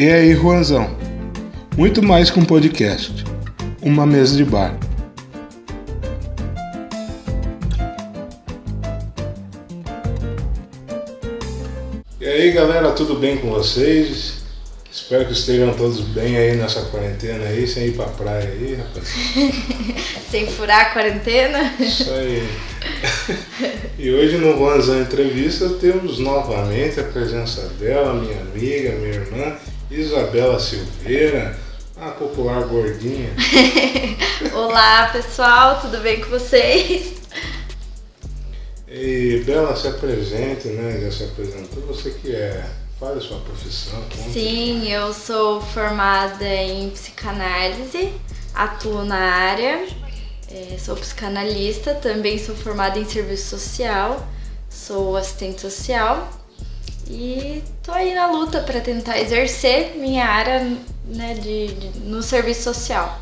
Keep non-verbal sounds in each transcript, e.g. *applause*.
E aí, Juanzão? Muito mais que um podcast, uma mesa de bar. E aí, galera, tudo bem com vocês? Espero que estejam todos bem aí nessa quarentena aí, sem ir pra praia aí, rapaz. *laughs* sem furar a quarentena? Isso aí. E hoje no Juanzão Entrevista temos novamente a presença dela, minha amiga, minha irmã, Isabela Silveira, a popular gordinha. *laughs* Olá pessoal, tudo bem com vocês? E Bela, se apresente, né? Já se apresentou, você que é. Fale a sua profissão. Conta. Sim, eu sou formada em psicanálise, atuo na área, é, sou psicanalista, também sou formada em serviço social, sou assistente social e tô aí na luta para tentar exercer minha área né, de, de, no serviço social.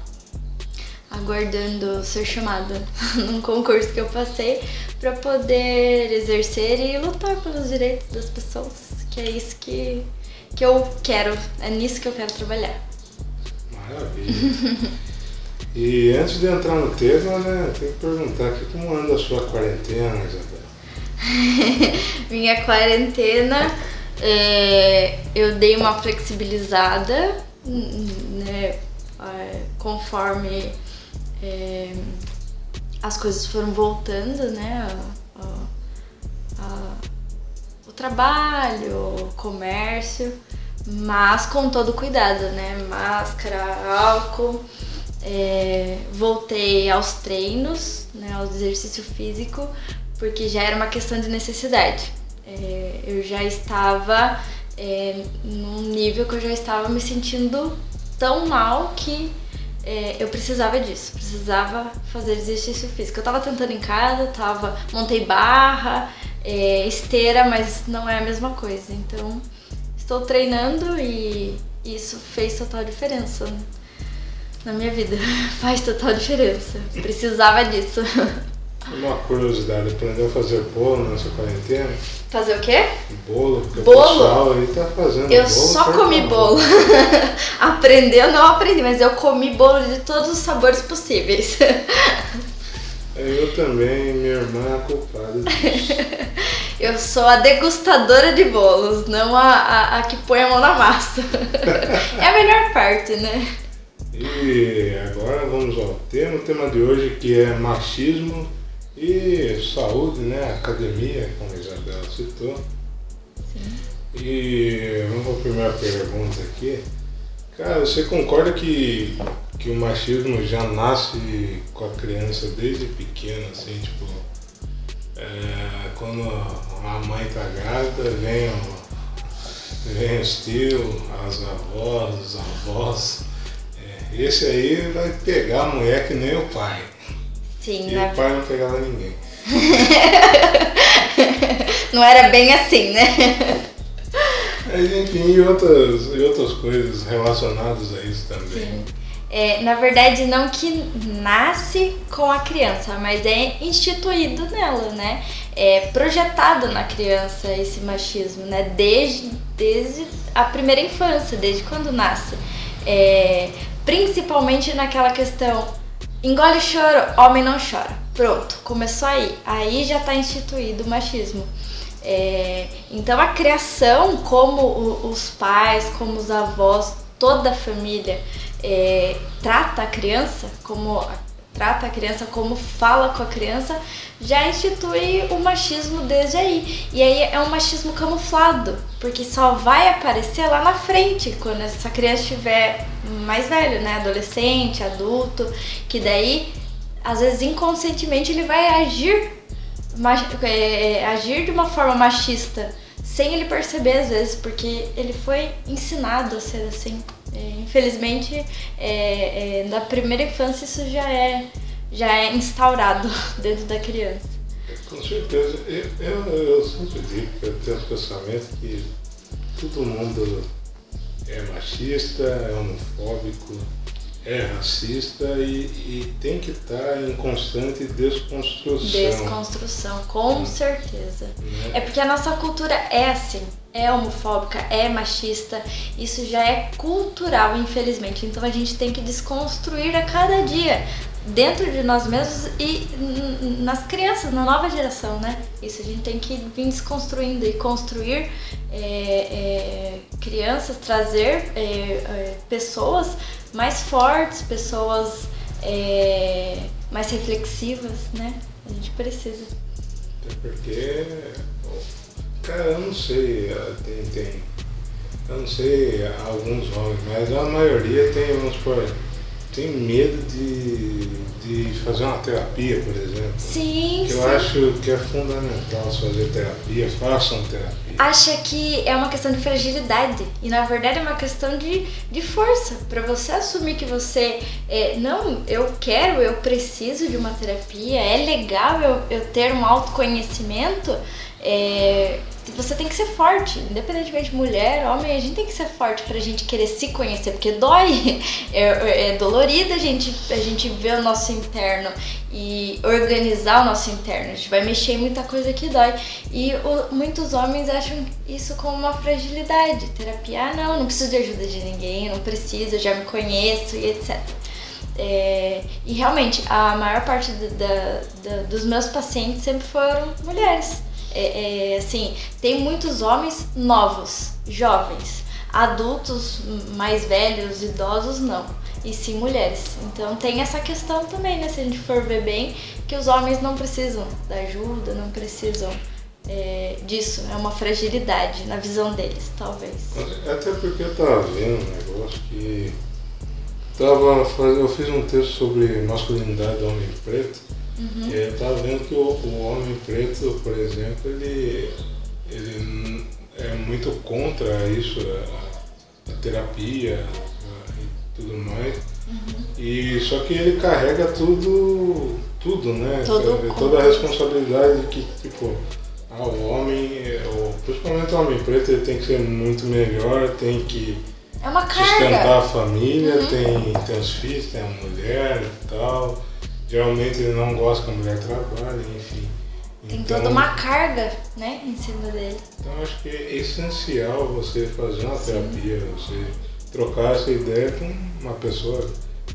Aguardando ser chamada *laughs* num concurso que eu passei para poder exercer e lutar pelos direitos das pessoas, que é isso que, que eu quero, é nisso que eu quero trabalhar. Maravilha. *laughs* e antes de entrar no tema, né, tem que perguntar aqui como anda a sua quarentena, Isabel? *laughs* Minha quarentena, é, eu dei uma flexibilizada, né, é, conforme é, as coisas foram voltando, né, a, a, o trabalho, o comércio, mas com todo cuidado, né, máscara, álcool. É, voltei aos treinos, né, ao exercício físico, porque já era uma questão de necessidade. É, eu já estava é, num nível que eu já estava me sentindo tão mal que é, eu precisava disso, precisava fazer exercício físico. Eu estava tentando em casa, tava, montei barra, é, esteira, mas não é a mesma coisa. Então, estou treinando e isso fez total diferença na minha vida. *laughs* Faz total diferença. Precisava disso. *laughs* Uma curiosidade, aprendeu a fazer bolo nessa quarentena? Fazer o quê? Bolo, porque bolo? o pessoal aí tá fazendo Eu bolo. só comi bolo. *laughs* Aprendeu, não aprendi, mas eu comi bolo de todos os sabores possíveis. *laughs* Eu também, minha irmã é a culpada disso. *laughs* eu sou a degustadora de bolos, não a, a, a que põe a mão na massa. é a melhor parte, né? E agora vamos ao tema, o tema de hoje que é machismo e saúde, né? Academia, como a Isabela citou. Sim. E vamos para a primeira pergunta aqui. Cara, você concorda que, que o machismo já nasce com a criança desde pequena, assim, tipo, é, quando a mãe tá grávida, vem, o, vem os tios, as avós, os avós. É, esse aí vai pegar a mulher que nem o pai. Sim, E na... o pai não pegava ninguém. *laughs* não era bem assim, né? *laughs* Mas enfim, e outras, e outras coisas relacionadas a isso também. Sim. É, na verdade, não que nasce com a criança, mas é instituído nela, né? É projetado na criança esse machismo, né? Desde, desde a primeira infância, desde quando nasce. É, principalmente naquela questão engole choro, homem não chora. Pronto, começou aí. Aí já está instituído o machismo. É, então a criação, como o, os pais, como os avós, toda a família é, trata a criança, como trata a criança, como fala com a criança, já institui o machismo desde aí. E aí é um machismo camuflado, porque só vai aparecer lá na frente, quando essa criança estiver mais velho, né, adolescente, adulto, que daí às vezes inconscientemente ele vai agir é, agir de uma forma machista sem ele perceber às vezes, porque ele foi ensinado a ser assim. É, infelizmente, é, é, na primeira infância isso já é, já é instaurado *laughs* dentro da criança. Com certeza. Eu, eu, eu sempre digo que eu tenho o pensamento que todo mundo é machista, é homofóbico é racista e, e tem que estar em constante desconstrução. Desconstrução, com certeza. Né? É porque a nossa cultura é assim, é homofóbica, é machista, isso já é cultural, infelizmente. Então a gente tem que desconstruir a cada dia dentro de nós mesmos e nas crianças, na nova geração, né? Isso a gente tem que vir desconstruindo e construir é, é, crianças, trazer é, é pessoas mais fortes, pessoas é, mais reflexivas, né? A gente precisa. Até porque, cara, eu não sei, tem, tem eu não sei alguns homens, mas a maioria tem, vamos supor, tem medo de, de fazer uma terapia, por exemplo. Sim, que sim. Eu acho que é fundamental fazer terapia, façam terapia. Acha que é uma questão de fragilidade e na verdade é uma questão de, de força. Para você assumir que você, é, não, eu quero, eu preciso de uma terapia, é legal eu, eu ter um autoconhecimento. É, você tem que ser forte, independentemente de mulher, homem, a gente tem que ser forte pra gente querer se conhecer, porque dói, *laughs* é, é dolorido a gente, a gente ver o nosso interno e organizar o nosso interno. A gente vai mexer em muita coisa que dói. E o, muitos homens acham isso como uma fragilidade. Terapia, ah, não, não preciso de ajuda de ninguém, não preciso, já me conheço e etc. É, e realmente, a maior parte da, dos meus pacientes sempre foram mulheres é, é, assim, tem muitos homens novos, jovens, adultos mais velhos, idosos não, e sim mulheres. Então tem essa questão também, né? Se a gente for ver bem, que os homens não precisam da ajuda, não precisam é, disso, é uma fragilidade na visão deles, talvez. Até porque eu tava vendo um negócio que tava eu fiz um texto sobre masculinidade do homem preto Uhum. E eu estava vendo que o, o, homem preto, por exemplo, ele, ele é muito contra isso, a, a terapia a, e tudo mais. Uhum. E só que ele carrega tudo, tudo, né? Todo Toda a responsabilidade que, tipo, ah, o homem, principalmente o homem preto, ele tem que ser muito melhor, tem que é sustentar a família, uhum. tem, tem os filhos, tem a mulher e tal. Geralmente ele não gosta que a mulher trabalhe, enfim. Tem então, toda uma carga, né, em cima dele. Então acho que é essencial você fazer uma Sim. terapia, você trocar essa ideia com uma pessoa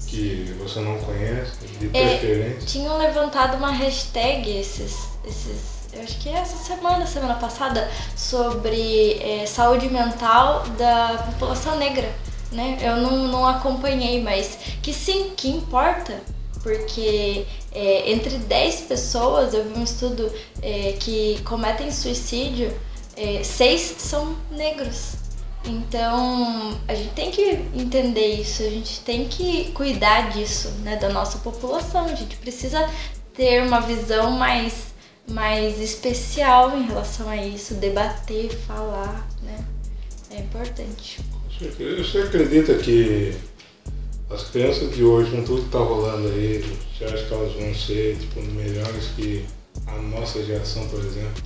que você não conhece, de é, preferência. Tinham levantado uma hashtag esses, esses eu acho que é essa semana, semana passada, sobre é, saúde mental da população negra. Né? Eu não, não acompanhei, mas que sim, que importa porque é, entre 10 pessoas, eu vi um estudo é, que cometem suicídio, é, 6 são negros. Então a gente tem que entender isso, a gente tem que cuidar disso, né, da nossa população. A gente precisa ter uma visão mais, mais especial em relação a isso, debater, falar, né? É importante. Você acredita que as crianças de hoje, com tudo que tá rolando aí, você acha que elas vão ser tipo, melhores que a nossa geração, por exemplo?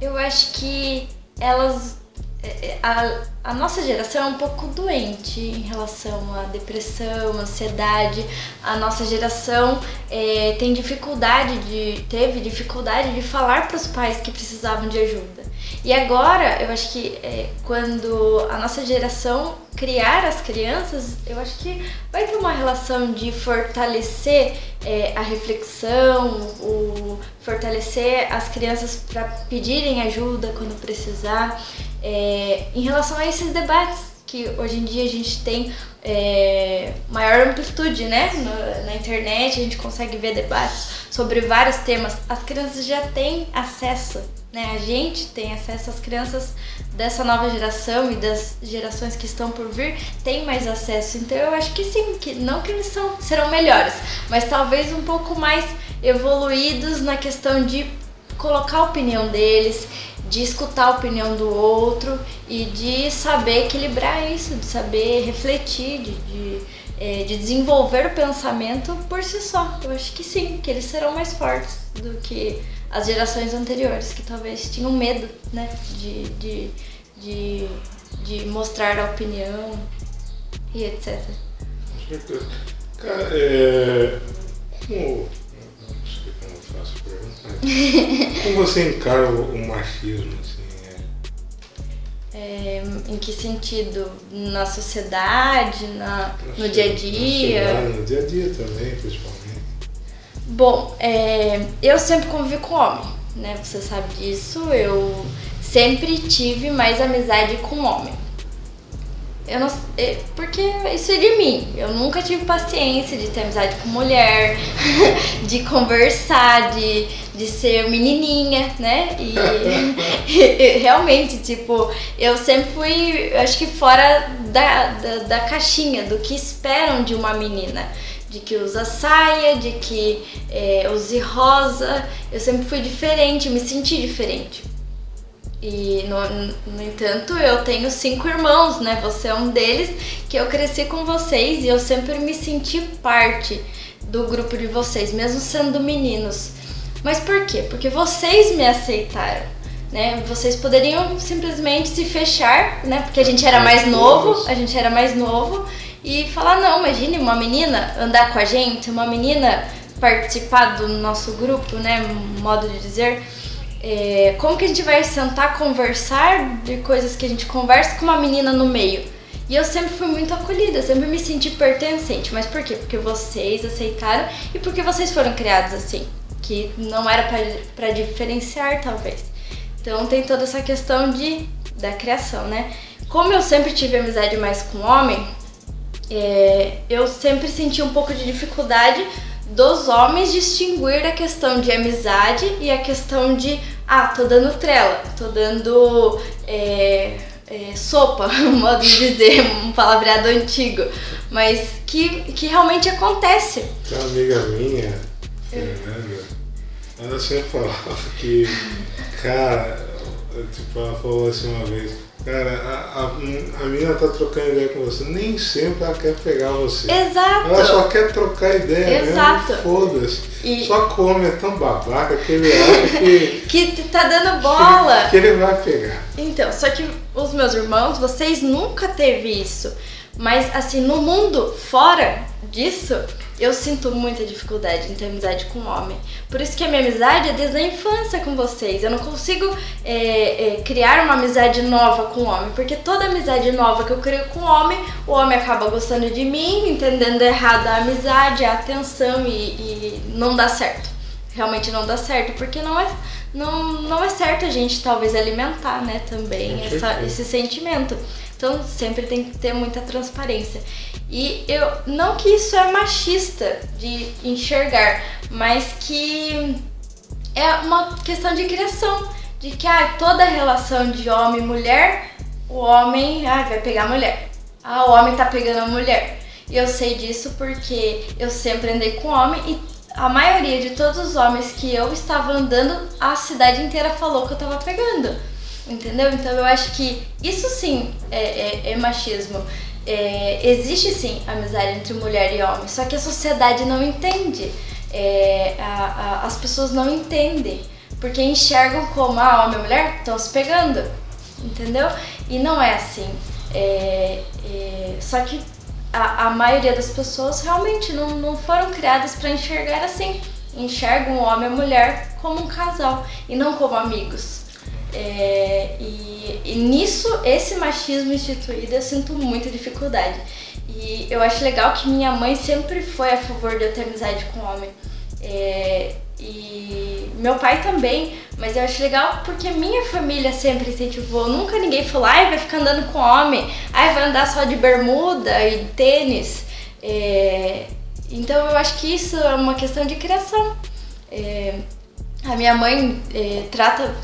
Eu acho que elas. É, é, a, a nossa geração é um pouco doente em relação à depressão, ansiedade. A nossa geração é, tem dificuldade de. teve dificuldade de falar para os pais que precisavam de ajuda. E agora, eu acho que é, quando a nossa geração criar as crianças, eu acho que vai ter uma relação de fortalecer é, a reflexão, o fortalecer as crianças para pedirem ajuda quando precisar. É, em relação a esses debates que hoje em dia a gente tem é, maior amplitude, né? Na, na, internet a gente consegue ver debates sobre vários temas. As crianças já têm acesso né? A gente tem acesso às crianças dessa nova geração e das gerações que estão por vir têm mais acesso. Então eu acho que sim, que não que eles são, serão melhores, mas talvez um pouco mais evoluídos na questão de colocar a opinião deles, de escutar a opinião do outro e de saber equilibrar isso, de saber refletir, de, de, é, de desenvolver o pensamento por si só. Eu acho que sim, que eles serão mais fortes do que as gerações anteriores, que talvez tinham medo, né, de, de, de, de mostrar a opinião e etc. Cara, é. Como. Como você encara o, machismo, assim? É? É, em que sentido? Na sociedade, na, no dia a dia? No dia a dia também, principalmente. Bom, é, eu sempre convivi com homem, né? Você sabe disso. Eu sempre tive mais amizade com homem. Eu não, é, porque isso é de mim. Eu nunca tive paciência de ter amizade com mulher, *laughs* de conversar, de, de ser menininha, né? E, *laughs* e realmente, tipo, eu sempre fui, acho que fora da, da, da caixinha, do que esperam de uma menina de que usa saia, de que é, use rosa. Eu sempre fui diferente, me senti diferente. E, no, no entanto, eu tenho cinco irmãos, né? Você é um deles, que eu cresci com vocês e eu sempre me senti parte do grupo de vocês, mesmo sendo meninos. Mas por quê? Porque vocês me aceitaram, né? Vocês poderiam simplesmente se fechar, né? Porque a gente era mais novo, a gente era mais novo e falar não, imagine uma menina andar com a gente, uma menina participar do nosso grupo, né? Modo de dizer. É, como que a gente vai sentar, conversar de coisas que a gente conversa com uma menina no meio? E eu sempre fui muito acolhida, sempre me senti pertencente. Mas por quê? Porque vocês aceitaram e porque vocês foram criados assim. Que não era pra diferenciar, talvez. Então tem toda essa questão de, da criação, né? Como eu sempre tive amizade mais com homem, é, eu sempre senti um pouco de dificuldade dos homens distinguir a questão de amizade e a questão de ah, tô dando trela, tô dando é, é, sopa, *laughs* modo de dizer, um palavreado antigo, mas que, que realmente acontece. Tem uma amiga minha, Fernanda, ela sempre falava que, cara, tipo, ela falou assim uma vez, cara, a, a, a menina tá trocando ideia com você, nem sempre ela quer pegar você. Exato. Ela só quer trocar ideia Exato. mesmo, foda-se. E- Só come, é tão babaca que ele acha que, *laughs* Que tá dando bola. que ele vai pegar. Então, só que os meus irmãos, vocês nunca teve isso. Mas assim, no mundo fora disso, eu sinto muita dificuldade em ter amizade com homem. Por isso que a minha amizade é desde a infância com vocês. Eu não consigo é, é, criar uma amizade nova com homem, porque toda amizade nova que eu crio com homem, o homem acaba gostando de mim, entendendo errado a amizade, a atenção e, e não dá certo. Realmente não dá certo, porque não é, não, não é certo a gente talvez alimentar, né, também essa, esse sentimento. Então sempre tem que ter muita transparência. E eu não que isso é machista de enxergar, mas que é uma questão de criação, de que ah, toda relação de homem e mulher, o homem ah, vai pegar a mulher. Ah, o homem tá pegando a mulher. E eu sei disso porque eu sempre andei com homem e a maioria de todos os homens que eu estava andando, a cidade inteira falou que eu tava pegando. Entendeu? Então eu acho que isso sim é, é- é machismo. É, existe sim amizade entre mulher e homem, só que a sociedade não entende. É, a- a- as pessoas não entendem. Porque enxergam como ah, homem e mulher estão se pegando. Entendeu? E não é assim. É, é, só que a, a maioria das pessoas realmente não, não foram criadas para enxergar assim. Enxergam o homem e a mulher como um casal e não como amigos. É, e, e nisso, esse machismo instituído, eu sinto muita dificuldade. E eu acho legal que minha mãe sempre foi a favor de eu ter amizade com homem. É, e meu pai também, mas eu acho legal porque minha família sempre incentivou. Nunca ninguém falou, ai, vai ficar andando com homem, ai, vai andar só de bermuda e tênis. É, então eu acho que isso é uma questão de criação. É, a minha mãe é, trata,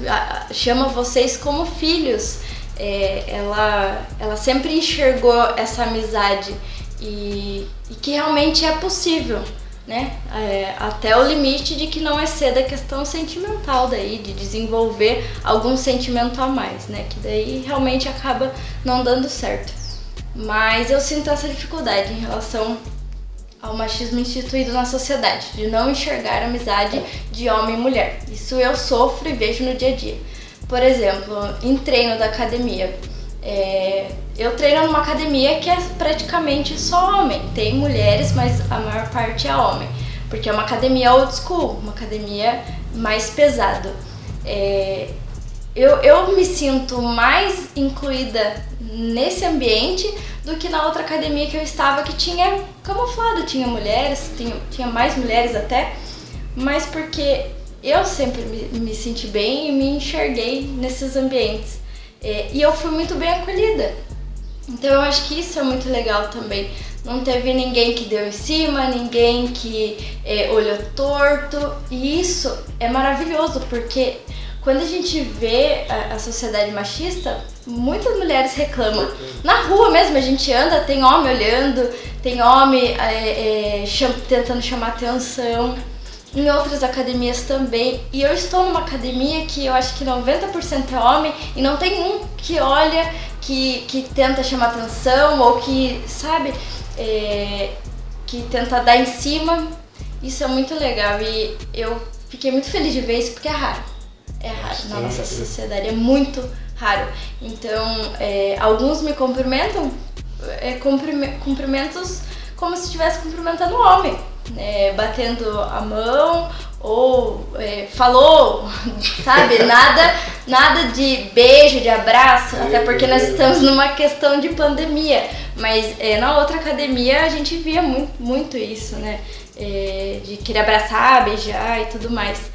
chama vocês como filhos. É, ela, ela sempre enxergou essa amizade e, e que realmente é possível, né? É, até o limite de que não é cedo a questão sentimental daí, de desenvolver algum sentimento a mais, né? Que daí realmente acaba não dando certo. Mas eu sinto essa dificuldade em relação ao machismo instituído na sociedade, de não enxergar a amizade de homem e mulher. Isso eu sofro e vejo no dia a dia. Por exemplo, em treino da academia, É, eu treino numa academia que é praticamente só homem. Tem mulheres, mas a maior parte é homem. Porque é uma academia old school, uma academia mais pesada. É, eu, eu me sinto mais incluída nesse ambiente do que na outra academia que eu estava, que tinha camuflado, tinha mulheres, tinha, tinha mais mulheres até, mas porque eu sempre me, me senti bem e me enxerguei nesses ambientes. É, e eu fui muito bem acolhida. Então eu acho que isso é muito legal também. Não teve ninguém que deu em cima, ninguém que é, olhou torto. E isso é maravilhoso, porque quando a gente vê a, a, sociedade machista, muitas mulheres reclamam. Na rua mesmo, a gente anda, tem homem olhando, tem homem é, é, cham, tentando chamar atenção. Em outras academias também. E eu estou numa academia que eu acho que 90% é homem e não tem um que olha, que, que tenta chamar atenção ou que, sabe, é, que tenta dar em cima. Isso é muito legal e eu fiquei muito feliz de ver isso porque é raro é raro na nossa sociedade, é muito raro. Então, é, alguns me cumprimentam, é, cumprimentos como se estivesse cumprimentando um homem, né, batendo a mão ou é, falou, *laughs* sabe? Nada, nada de beijo, de abraço, até porque nós estamos numa questão de pandemia. Mas é, na outra academia a gente via muito, muito isso, né? É, de querer abraçar, beijar e tudo mais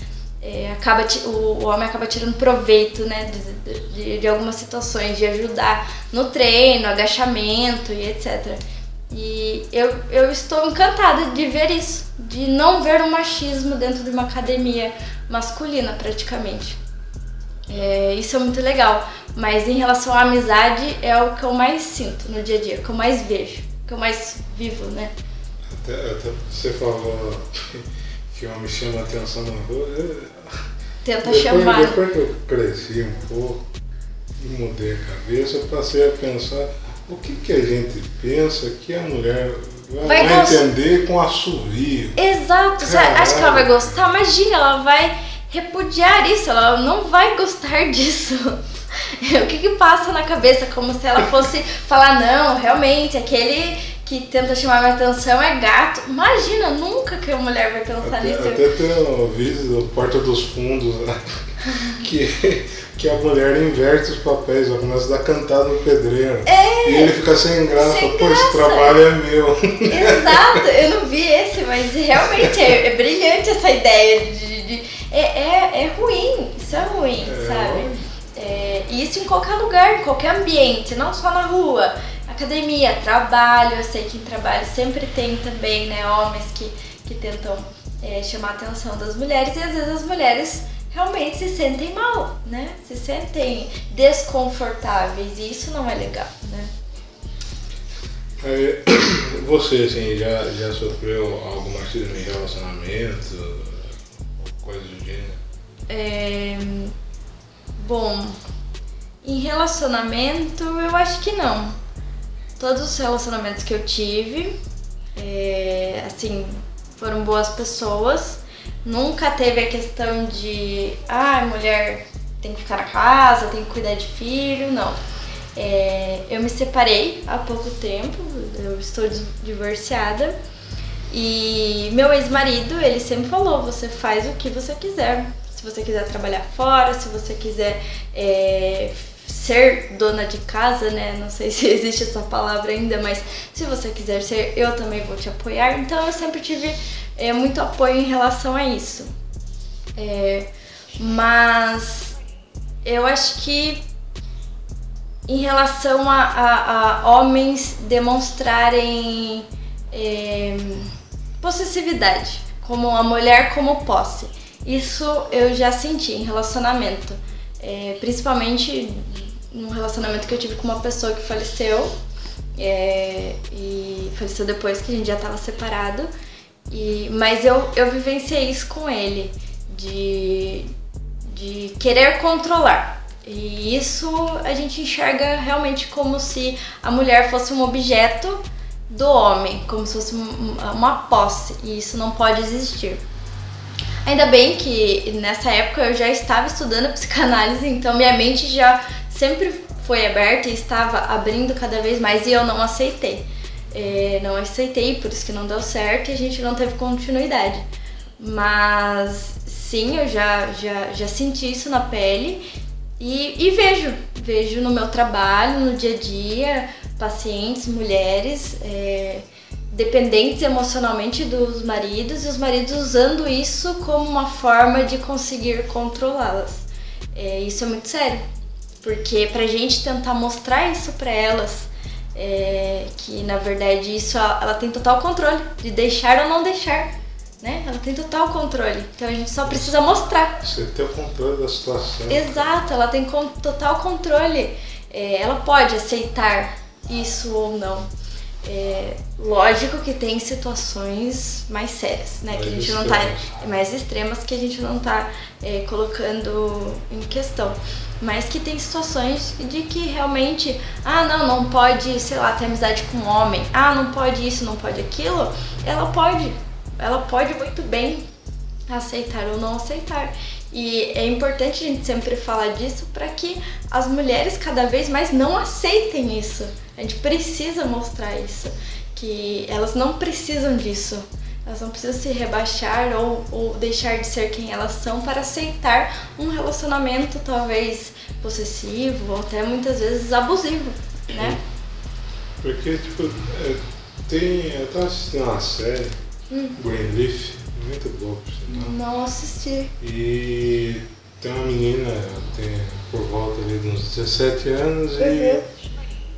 é, acaba o, o, homem acaba tirando proveito né, de, de, de, algumas situações, de ajudar no treino, agachamento e etc. E eu, eu estou encantada de ver isso, de não ver o machismo dentro de uma academia masculina praticamente. É, isso é muito legal, mas em relação à amizade é o que eu mais sinto no dia a dia, que eu mais vejo, que eu mais vivo, né? Até, até você falou que homem chama atenção na rua. Tenta depois, chamar. Depois que eu cresci um pouco e mudei a cabeça, eu passei a pensar o que, que a gente pensa que a mulher vai, vai entender com assovio. Exato, você acha que ela vai gostar? Imagina, ela vai repudiar isso, ela não vai gostar *laughs* disso. o que que passa na cabeça? Como se ela fosse falar, não, realmente, aquele que tenta chamar minha atenção é gato. Imagina, nunca que a mulher vai pensar até, nisso. Até tem um vídeo Porta dos Fundos, né? *laughs* que, que a mulher inverte os papéis, ela começa a dar cantada no pedreiro. É, e ele fica sem graça, sem pô, esse trabalho é meu. Exato, eu não vi *laughs* esse, mas realmente é, é brilhante essa ideia de. de é, é, é ruim, isso é ruim, é, sabe? É, e isso em qualquer lugar, em qualquer ambiente, não só na rua academia, trabalho, eu sei que em trabalho sempre tem também, né, homens que, que tentam é, chamar a atenção das mulheres e às vezes as mulheres realmente se sentem mal, né? Se sentem desconfortáveis e isso não é legal, né? É, *coughs* você, assim, já, já sofreu algum machismo em relacionamento, coisa do gênero? É, bom, em relacionamento eu acho que não todos os relacionamentos que eu tive, é, assim, foram boas pessoas. Nunca teve a questão de, ah, mulher tem que ficar na casa, tem que cuidar de filho, não. É, eu me separei há pouco tempo, eu estou divorciada. E meu ex-marido, ele sempre falou: você faz o que você quiser. Se você quiser trabalhar fora, se você quiser é, ser dona de casa, né? Não sei *laughs* se existe essa palavra ainda, mas se você quiser ser, eu também vou te apoiar. Então eu sempre tive é, muito apoio em relação a isso. É, mas eu acho que em relação a, a, a homens demonstrarem é, possessividade, como a mulher como posse. Isso eu já senti em relacionamento. É, principalmente num relacionamento que eu tive com uma pessoa que faleceu. É, e faleceu depois que a gente já estava separado. E, mas eu, eu vivenciei isso com ele, de, de querer controlar. E isso a gente enxerga realmente como se a mulher fosse um objeto do homem, como se fosse uma posse, e isso não pode existir. Ainda bem que nessa época eu já estava estudando psicanálise, então minha mente já sempre foi aberta e estava abrindo cada vez mais e eu não aceitei. É, não aceitei, por isso que não deu certo e a gente não teve continuidade. Mas sim, eu já, já, já senti isso na pele e, e vejo, vejo no meu trabalho, no dia a dia, pacientes, mulheres. É, dependentes emocionalmente dos maridos e os maridos usando isso como uma forma de conseguir controlá-las. É, isso é muito sério, porque pra gente tentar mostrar isso pra elas, é, que na verdade isso ela tem total controle de deixar ou não deixar, né? Ela tem total controle, então a gente só precisa mostrar. Você tem o controle da situação. Exato, ela tem total controle. É, ela pode aceitar isso ou não. É, lógico que tem situações mais sérias, né? Mais que a gente não tá. Mais extremas que a gente não tá é, colocando em questão. Mas que tem situações de que realmente, ah, não, não pode, sei lá, ter amizade com um homem, ah, não pode isso, não pode aquilo. Ela pode, ela pode muito bem aceitar ou não aceitar. E é importante a gente sempre falar disso para que as mulheres cada vez mais não aceitem isso. A gente precisa mostrar isso, que elas não precisam disso. Elas não precisam se rebaixar ou, ou deixar de ser quem elas são para aceitar um relacionamento talvez possessivo ou até muitas vezes abusivo, né? Porque, tipo, é, tem. Eu tava assistindo uma série, hum. Greenleaf, muito boa, por sinal. Não assisti. E tem uma menina, tem por volta ali de uns 17 anos uhum. e,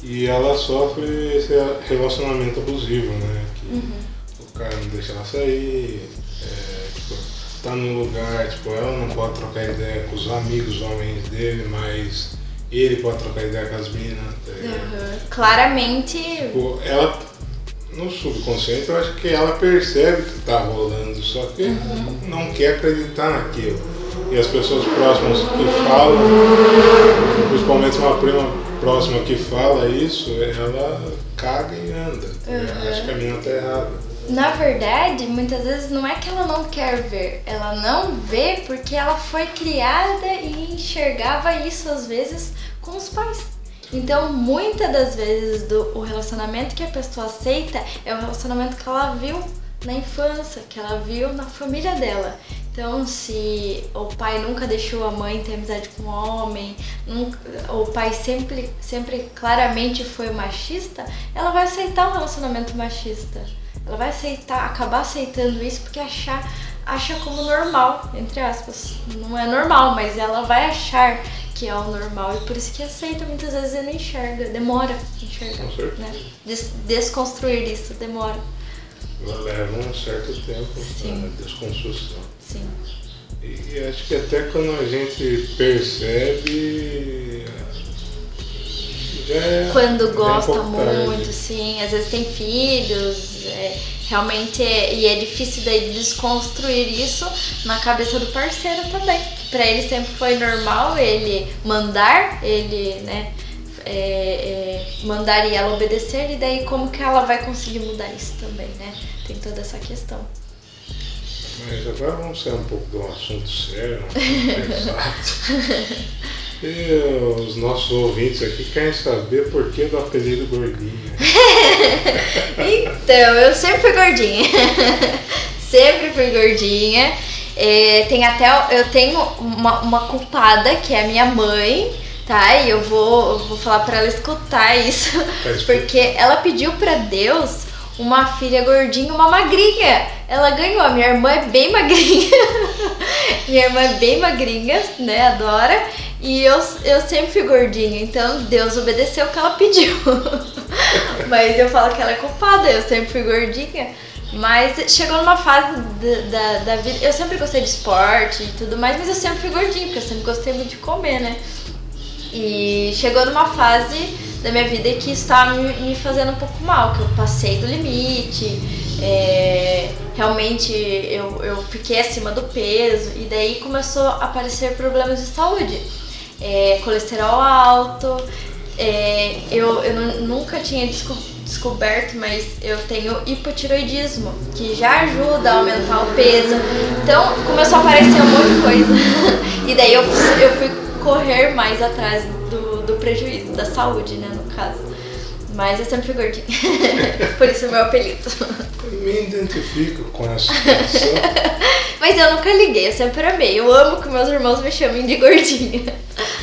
e ela sofre esse relacionamento abusivo, né? Que uhum. O cara não deixa ela sair, é, tipo, tá num lugar, tipo, ela não pode trocar ideia com os amigos homens dele, mas ele pode trocar ideia com as minas. Tá uhum. Claramente. Tipo, ela no subconsciente, eu acho que ela percebe que está rolando, só que uhum. não quer acreditar naquilo. E as pessoas próximas que falam, principalmente uma prima próxima que fala isso, ela caga e anda. Uhum. Acho que a minha está errada. Na verdade, muitas vezes não é que ela não quer ver, ela não vê porque ela foi criada e enxergava isso às vezes com os pais. Então, muitas das vezes do, o relacionamento que a pessoa aceita é o relacionamento que ela viu na infância, que ela viu na família dela. Então, se o pai nunca deixou a mãe ter amizade com o homem, nunca, o pai sempre, sempre claramente foi machista, ela vai aceitar um relacionamento machista. Ela vai aceitar, acabar aceitando isso porque achar, acha como normal, entre aspas. Não é normal, mas ela vai achar que é o normal e por isso que aceita muitas vezes e não enxerga, demora enxergar, né? Des desconstruir isso demora. Leva um certo tempo a desconstrução. Sim. E acho que até quando a gente percebe é, quando gosta é um muito, sim, às vezes tem filhos, é, realmente é, e é difícil daí desconstruir isso na cabeça do parceiro também. Para ele sempre foi normal ele mandar, ele, né, é, é, mandar e ela obedecer, e daí como que ela vai conseguir mudar isso também, né? Tem toda essa questão. Mas agora vamos sair um pouco do assunto sério, um pesado. *laughs* E os nossos ouvintes aqui querem saber por que do apelido gordinha. *laughs* então, eu sempre fui gordinha. *laughs* sempre fui gordinha. É, tem até. Eu tenho uma, uma culpada, que é a minha mãe, tá? E eu vou, eu vou falar pra ela escutar isso. *laughs* Porque ela pediu pra Deus uma filha gordinha, uma magrinha. Ela ganhou. A minha irmã é bem magrinha. minha irmã é bem magrinha, né? Adora. E eu, eu sempre fui gordinha, então Deus obedeceu o que ela pediu. *laughs* Mas eu falo que ela é culpada, eu sempre fui gordinha. Mas chegou numa fase da, da, da, vida. Eu sempre gostei de esporte e tudo mais, mas eu sempre fui gordinha, porque eu sempre gostei muito de comer, né? E chegou numa fase da minha vida que estava me, me fazendo um pouco mal, que eu passei do limite, é, realmente eu, eu fiquei acima do peso, e daí começou a aparecer problemas de saúde. É, colesterol alto, é, eu, eu nunca tinha descoberto descoberto, mas eu tenho hipotiroidismo, que já ajuda a aumentar o peso. Então começou a aparecer um monte de coisa. *laughs* e daí eu, eu fui correr mais atrás do, do prejuízo, da saúde, né, no caso. Mas eu sempre fui gordinha. *laughs* Por isso é meu apelido. Eu me identifico com essa situação. *laughs* Mas eu nunca liguei, eu sempre amei. Eu amo que meus irmãos me chamem de gordinha.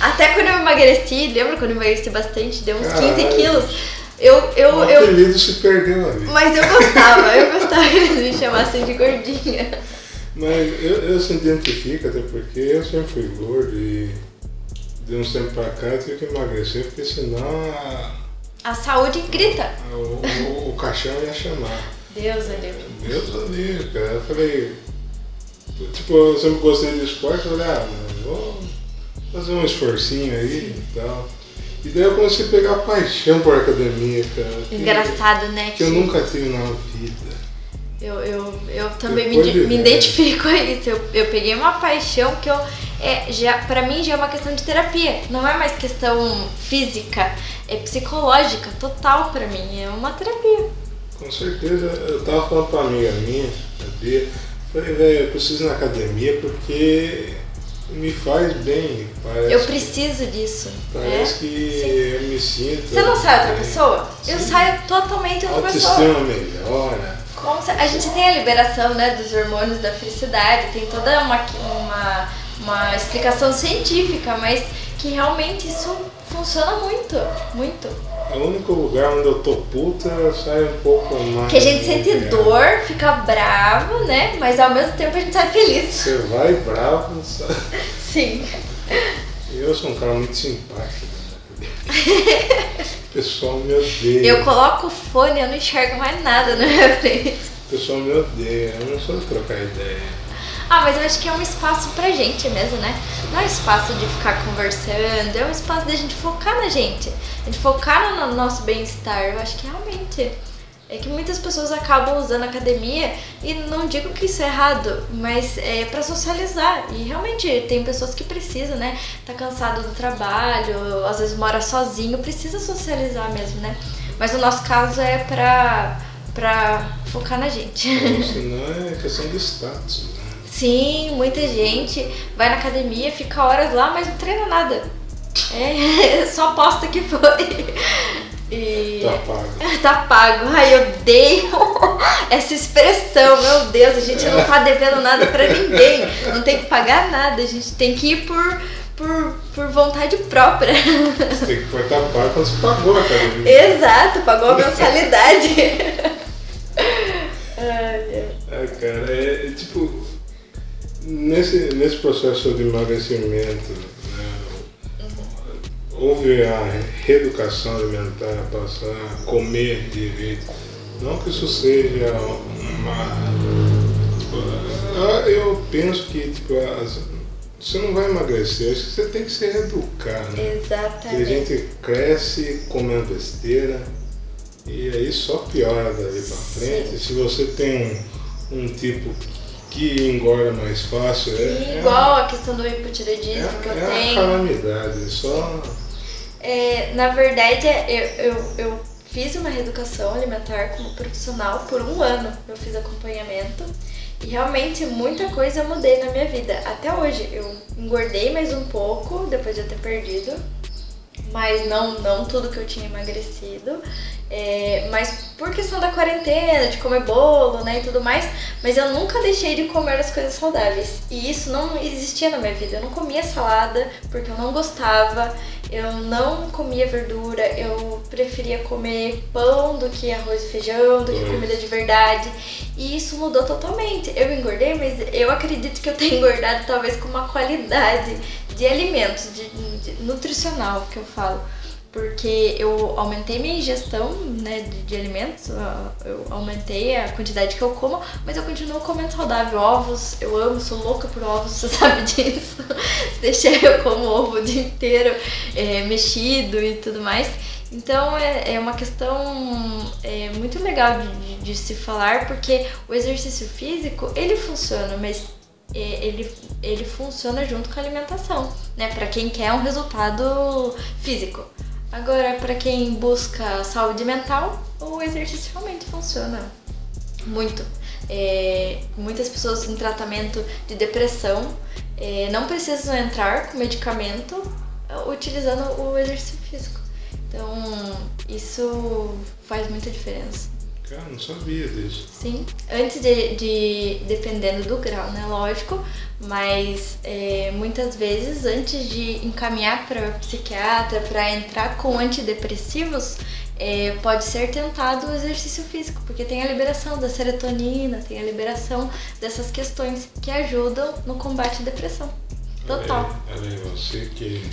Até quando eu emagreci, lembra quando eu emagreci bastante? Deu uns 15 Caralho. quilos. Eu, eu, o eu, apelido se perdeu ali. mas eu gostava, eu gostava que eles me chamassem de gordinha. Mas eu, eu se identifico, até porque eu sempre fui gordo e de uns tempos pra cá eu tive que emagrecer, porque senão a- A saúde grita. o, o, o caixão ia chamar. Deus, ali. Deus do livre, cara. Eu falei, tipo, eu sempre gostei de esporte, eu falei, ah, mano, vou fazer um esforcinho aí e tal. E daí eu comecei a pegar paixão por academia, cara. que- Engraçado, né? Que eu nunca tive na vida. Eu, eu, eu também me, de me identifico *laughs* a isso. Eu, eu peguei uma paixão que eu. É, já, pra mim já é uma questão de terapia. Não é mais questão física, é psicológica, total pra mim. É uma terapia. Com certeza, eu tava falando pra uma amiga minha, a Bia, falei, velho, eu preciso ir na academia porque me faz bem. Parece, Eu preciso disso. Parece é? que eu me sinto. Você não sai outra bem. pessoa? Eu Sim. saio totalmente outra pessoa. Autoestima melhora. Com cer- A gente tem a liberação né, dos hormônios da felicidade, tem toda uma, uma, uma explicação científica, mas que realmente isso funciona muito, muito. É o único lugar onde eu tô puta, eu saio um pouco mais. Que a gente sente dor, fica bravo, né? Mas ao mesmo tempo a gente sai feliz. Você vai bravo, sabe? Sim. Eu sou um cara muito simpático. O pessoal me odeia. Eu coloco o fone, eu não enxergo mais nada na minha frente. O pessoal me odeia. Eu não sou de trocar ideia. Ah, mas eu acho que é um espaço pra gente mesmo, né? Não é um espaço de ficar conversando, é um espaço da gente focar na gente. A gente focar no nosso bem-estar. Eu acho que realmente. É que muitas pessoas acabam usando a academia e não digo que isso é errado, mas é pra socializar. E realmente tem pessoas que precisam, né? Tá cansado do trabalho, às vezes mora sozinho, precisa socializar mesmo, né? Mas no nosso caso é pra, pra focar na gente. Ou senão é questão de status. Sim, muita gente vai na academia, fica horas lá, mas não treina nada. É, *laughs* só aposta que foi. E Tá pago. *laughs* tá pago. Ai, eu odeio *laughs* essa expressão. Meu Deus, a gente não tá devendo nada pra ninguém. Não tem que pagar nada. A gente tem que ir por, por, por vontade própria. Você tem que pôr tá pago você pagou a academia. Exato, pagou a mensalidade. Ai, ai. É, cara, é, é tipo. Nesse, nesse processo de emagrecimento, né, houve a reeducação alimentar, passar a comer direito. Não que isso seja uma. ah, eu penso que tipo, as- você não vai emagrecer, acho que você tem que se reeducar, né? Que a Exatamente. gente cresce comendo besteira e aí só piora dali pra frente. Se você tem um, um tipo que engorda mais fácil, é, E é, igual a questão do é, hipotireoidismo que eu é uma tenho. calamidade. Só É, na verdade, é, eu, eu, eu fiz uma reeducação alimentar como profissional por um ano. Eu fiz acompanhamento e realmente muita coisa eu mudei na minha vida. Até hoje, eu engordei mais um pouco depois de eu ter perdido, mas não, não tudo que eu tinha emagrecido. É, mas por questão da quarentena, de comer bolo, né, e tudo mais, mas eu nunca deixei de comer as coisas saudáveis. E isso não existia na minha vida. Eu não comia salada porque eu não gostava, eu não comia verdura, eu preferia comer pão do que arroz e feijão, do que Pois. comida de verdade. E isso mudou totalmente. Eu engordei, mas eu acredito que eu tenho engordado talvez com uma qualidade de alimentos, de, de- nutricional que eu falo porque eu aumentei minha ingestão né, de, de alimentos, ah, eu aumentei a quantidade que eu como, mas eu continuo comendo saudável. Ovos, eu amo, sou louca por ovos, *laughs* você sabe disso. *laughs* Se eu como ovo o dia inteiro, é, mexido e tudo mais. Então é, é uma questão é, muito legal de, de- de se falar, porque o exercício físico ele funciona, mas ele, ele funciona junto com a alimentação, né? Para quem quer um resultado físico. Agora, para quem busca saúde mental, o exercício realmente funciona muito. É, muitas pessoas em tratamento de depressão é, não precisam entrar com medicamento utilizando o exercício físico. Então, isso faz muita diferença. Cara, não sabia disso. Sim, antes de, de dependendo do grau, né? Lógico, mas é, muitas vezes antes de encaminhar para psiquiatra para entrar com antidepressivos, é, pode ser tentado o exercício físico, porque tem a liberação da serotonina, tem a liberação dessas questões que ajudam no combate à depressão. Total. Ela é você que.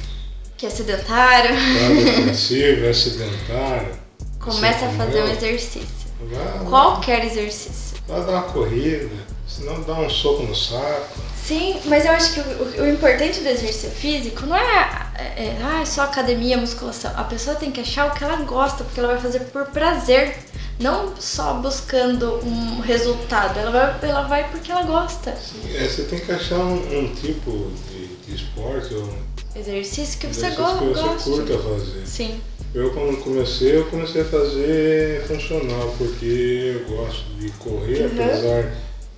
Que é sedentário. Tá depressivo, *laughs* é sedentário. Começa a fazer um exercício. Vai, Qualquer exercício. Vai dar uma corrida, senão dá um soco no saco. Sim, mas eu acho que o, o importante do exercício físico não é, é, é, ah, só academia, musculação. A pessoa tem que achar o que ela gosta, porque ela vai fazer por prazer. Não só buscando um resultado, ela vai, ela vai porque ela gosta. Sim, é, você tem que achar um, um tipo de, de, esporte ou exercício que você gosta. Que você curta fazer. Sim. Eu quando comecei, eu comecei a fazer funcional, porque eu gosto de correr, uhum. apesar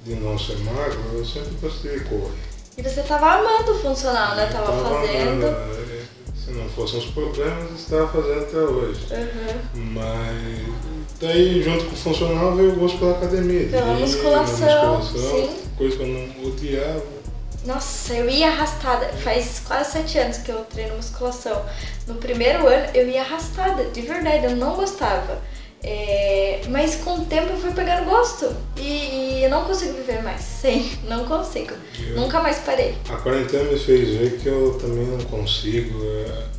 de não ser magro, eu sempre gostei de correr. E você estava amando o funcional, né? Tava, tava fazendo. Amando, é, se não fossem os problemas, estava fazendo até hoje. Uhum. Mas daí junto com o funcional veio o gosto pela academia. Pela musculação, musculação sim. coisa que eu não odiava. Nossa, eu ia arrastada. Faz quase sete anos que eu treino musculação. No primeiro ano eu ia arrastada, de verdade, eu não gostava. É, mas com o tempo eu fui pegando gosto e, e, eu não consigo viver mais sem, não consigo. Eu, Nunca mais parei. A quarentena me fez ver que eu também não consigo. É,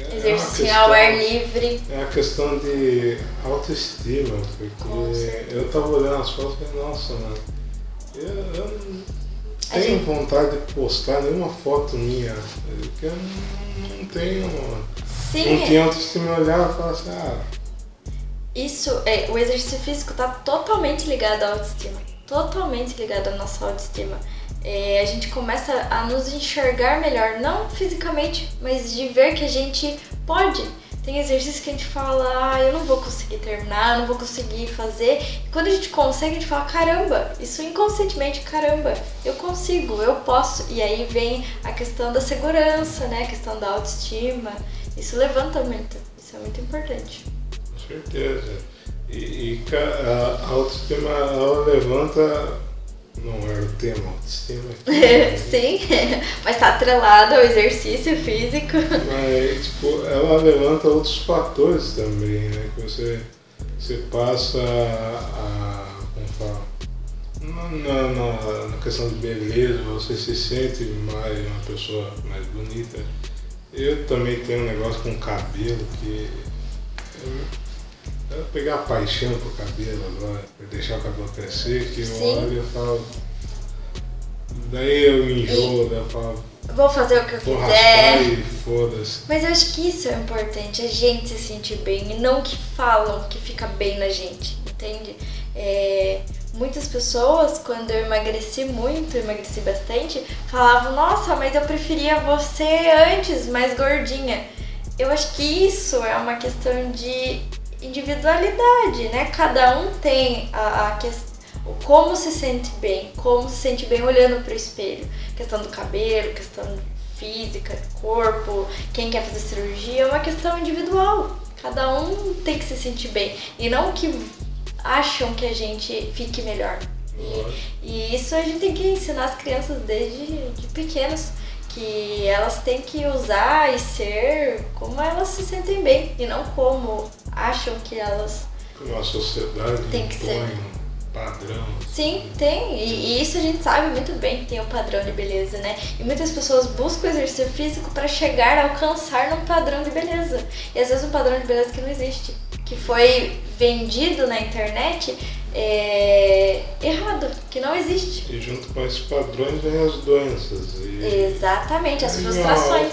é Exercer ao ar livre. É a questão de autoestima, porque eu tava olhando as fotos e falei, nossa, mano, eu, eu tenho gente... vontade de postar nenhuma foto minha, porque eu não, tenho. Sim. Não tinha autoestima olhar e falar assim, ah. Isso, é, o exercício físico está totalmente ligado à autoestima. Totalmente ligado à nossa autoestima. É, a gente começa a nos enxergar melhor, não fisicamente, mas de ver que a gente pode tem exercícios que a gente fala, ah, eu não vou conseguir terminar, eu não vou conseguir fazer. E quando a gente consegue, a gente fala, caramba, isso inconscientemente, caramba, eu consigo, eu posso. E aí vem a questão da segurança, né? A questão da autoestima. Isso levanta muito, isso é muito importante. Com certeza. E, e a autoestima, ela levanta não era o tema autoestima. *laughs* Sim, *laughs* mas está atrelado ao exercício físico. Mas, tipo, ela levanta outros fatores também, né? Que você, você passa a. Como fala? Na, na, na questão de beleza, você se sente mais uma pessoa mais bonita. Eu também tenho um negócio com cabelo que. Eu pegar a paixão pro cabelo agora, deixar o cabelo crescer, que eu Sim. olho e falo. Daí eu me enjoo, daí eu falo. Vou fazer o que eu vou quiser. E foda-se. Mas eu acho que isso é importante, a gente se sentir bem e não que falam que fica bem na gente, entende? É, muitas pessoas, quando eu emagreci muito, emagreci bastante, falavam, nossa, mas eu preferia você antes, mais gordinha. Eu acho que isso é uma questão de individualidade, né? Cada um tem a, a questão como se sente bem, como se sente bem olhando para o espelho. Questão do cabelo, questão física, corpo, quem quer fazer cirurgia, é uma questão individual. Cada um tem que se sentir bem. E não que acham que a gente fique melhor. E, e isso a gente tem que ensinar as crianças desde de que elas têm que usar e ser como elas se sentem bem e não como acham que elas. Como a sociedade tem que ser. um padrão. Sim, tem. E, e, isso a gente sabe muito bem que tem um padrão de beleza, né? E muitas pessoas buscam exercício físico para chegar a alcançar num padrão de beleza. E às vezes um padrão de beleza que não existe. Que foi vendido na internet é, errado, que não existe. E junto com esses padrões vem as doenças. E... Exatamente, as frustrações.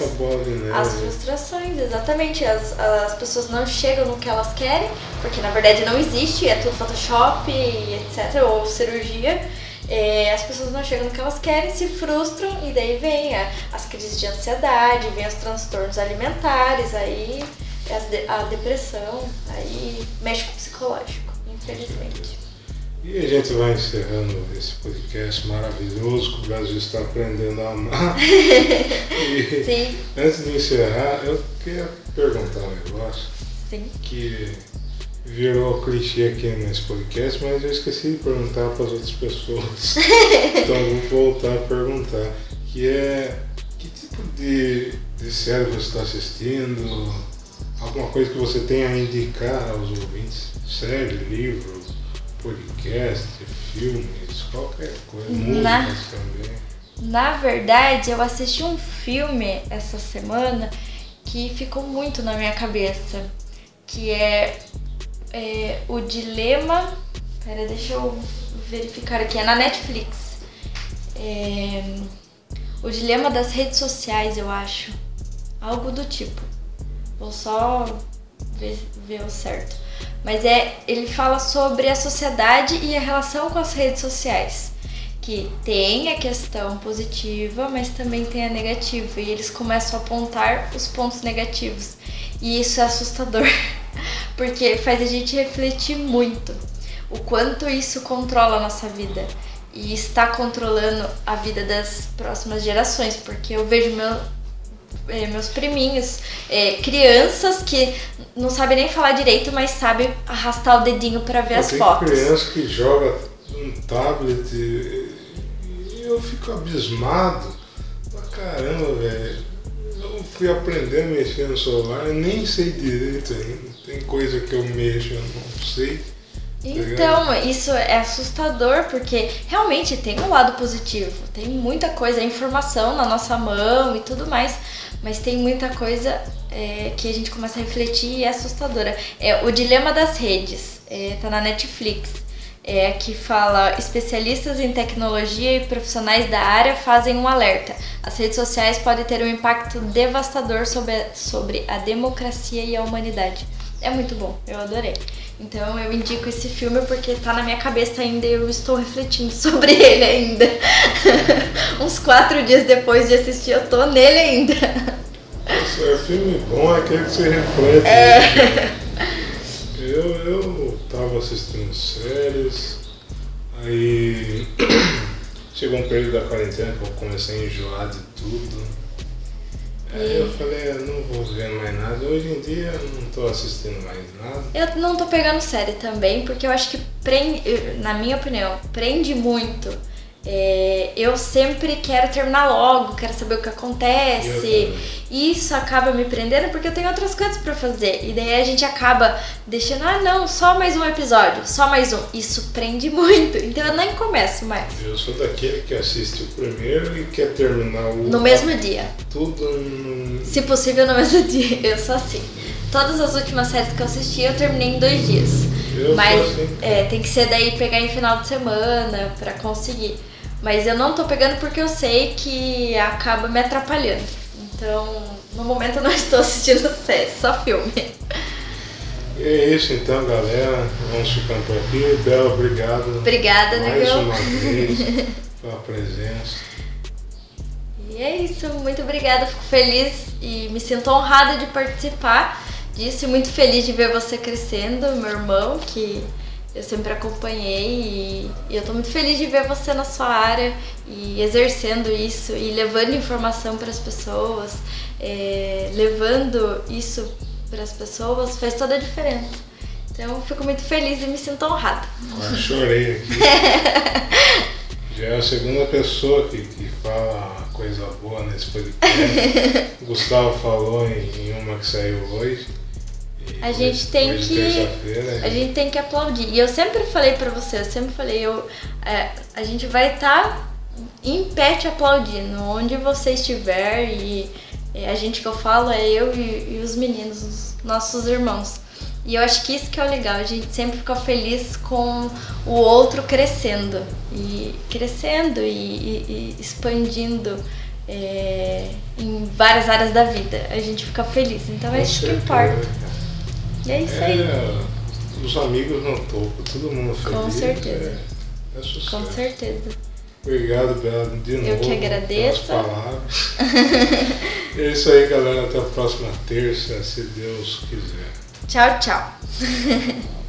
As frustrações, exatamente. As, as pessoas não chegam no que elas querem, porque na verdade não existe, é tudo Photoshop, etc., ou cirurgia. É, as pessoas não chegam no que elas querem, se frustram e daí vem a, as crises de ansiedade, vem os transtornos alimentares, aí a, a depressão, aí mexe com o psicológico, infelizmente. E a gente vai encerrando esse podcast maravilhoso que o Brasil está aprendendo a amar. *laughs* e Sim, antes de encerrar, eu queria perguntar um negócio sim. que virou clichê aqui nesse podcast, mas eu esqueci de perguntar para as outras pessoas. *laughs* então vou voltar a perguntar. Que é que tipo de, de série você está assistindo? Alguma coisa que você tenha a indicar aos ouvintes? Série, livro, podcast, filmes, qualquer coisa, Na- músicas também. Na verdade, eu assisti um filme essa semana que ficou muito na minha cabeça, que é, é o Dilema. Pera, deixa eu verificar aqui. É na Netflix. É, o Dilema das redes sociais, eu acho. Algo do tipo. Vou só ver, ver o certo. Mas é, ele fala sobre a sociedade e a relação com as redes sociais que tem a questão positiva, mas também tem a negativa. E eles começam a apontar os pontos negativos. E isso é assustador, *laughs* porque faz a gente refletir muito o quanto isso controla a nossa vida. E está controlando a vida das próximas gerações, porque eu vejo meu, eh, meus priminhos, eh, crianças que não sabem nem falar direito, mas sabem arrastar o dedinho para ver as tem fotos. criança que joga um tablet e eu fico abismado. Caramba, velho. Eu fui aprender a mexer no celular, eu nem sei direito ainda. Tem coisa que eu mexo, eu não sei. Então, isso é assustador porque realmente tem um lado positivo, tem muita coisa, informação na nossa mão e tudo mais, mas tem muita coisa é, que a gente começa a refletir e é assustadora. É o dilema das redes, é, tá na Netflix, é, que fala especialistas em tecnologia e profissionais da área fazem um alerta. As redes sociais podem ter um impacto devastador sobre sobre a democracia e a humanidade. É muito bom, eu adorei. Então eu indico esse filme porque tá na minha cabeça ainda e eu estou refletindo *laughs* sobre ele ainda. *laughs* Uns quatro dias depois de assistir, eu tô nele ainda. É filme bom, é aquele que você reflete. né? Eu, eu tava assistindo séries, aí *clears throat* chegou um período da quarentena que eu comecei a enjoar de tudo. Aí eu falei, eu não vou ver mais nada. Hoje em dia eu não tô assistindo mais nada. Eu não tô pegando série também, porque eu acho que prende, na minha opinião, prende muito. É, eu sempre quero terminar logo, quero saber o que acontece. E isso acaba me prendendo porque eu tenho outras coisas pra fazer. E daí a gente acaba deixando, ah não, só mais um episódio, só mais um. Isso prende *laughs* muito. Então eu nem começo mais. Eu sou daquele que assiste o primeiro e quer terminar o No mesmo dia. tudo no... Se possível no mesmo *laughs* dia. Eu sou assim. Todas as últimas séries que eu assisti eu terminei em dois dias. Eu Mas assim. é, tem que ser daí pegar em final de semana pra conseguir. Mas eu não tô pegando porque eu sei que acaba me atrapalhando. Então, no momento eu não *laughs* estou assistindo série, só filme. E é isso então, galera. Vamos ficando por aqui. Bela, obrigado. Obrigada, mais Negão. uma vez *laughs* pela presença. E é isso, muito obrigada, fico feliz e me sinto honrada de participar disso e muito feliz de ver você crescendo, meu irmão, que eu sempre acompanhei e, e eu tô muito feliz de ver você na sua área e exercendo isso e levando informação para as pessoas, é, levando isso para as pessoas faz toda a diferença. Então eu fico muito feliz e me sinto honrada. Quase chorei aqui. *laughs* Já é a segunda pessoa que, que fala coisa boa nesse podcast. O *laughs* Gustavo falou em, em uma que saiu hoje. A gente tem hoje, que- A gente tem que aplaudir. E eu sempre falei pra você, eu sempre falei, eu, é, a gente vai estar em pé te aplaudindo, onde você estiver. E a gente que eu falo é eu e, e os meninos, os nossos irmãos. E eu acho que isso que é o legal, a gente sempre fica feliz com o outro crescendo. E crescendo e, e- e expandindo é, em várias áreas da vida. A gente fica feliz. Então é isso que importa. E é isso aí. É, os amigos no topo, todo mundo feliz. Com certeza. É, é sucesso. Com certeza. Obrigado, Bela, de novo. Eu que agradeço. palavras. *laughs* é isso aí, galera. Até a próxima terça, se Deus quiser. Tchau, tchau. *laughs*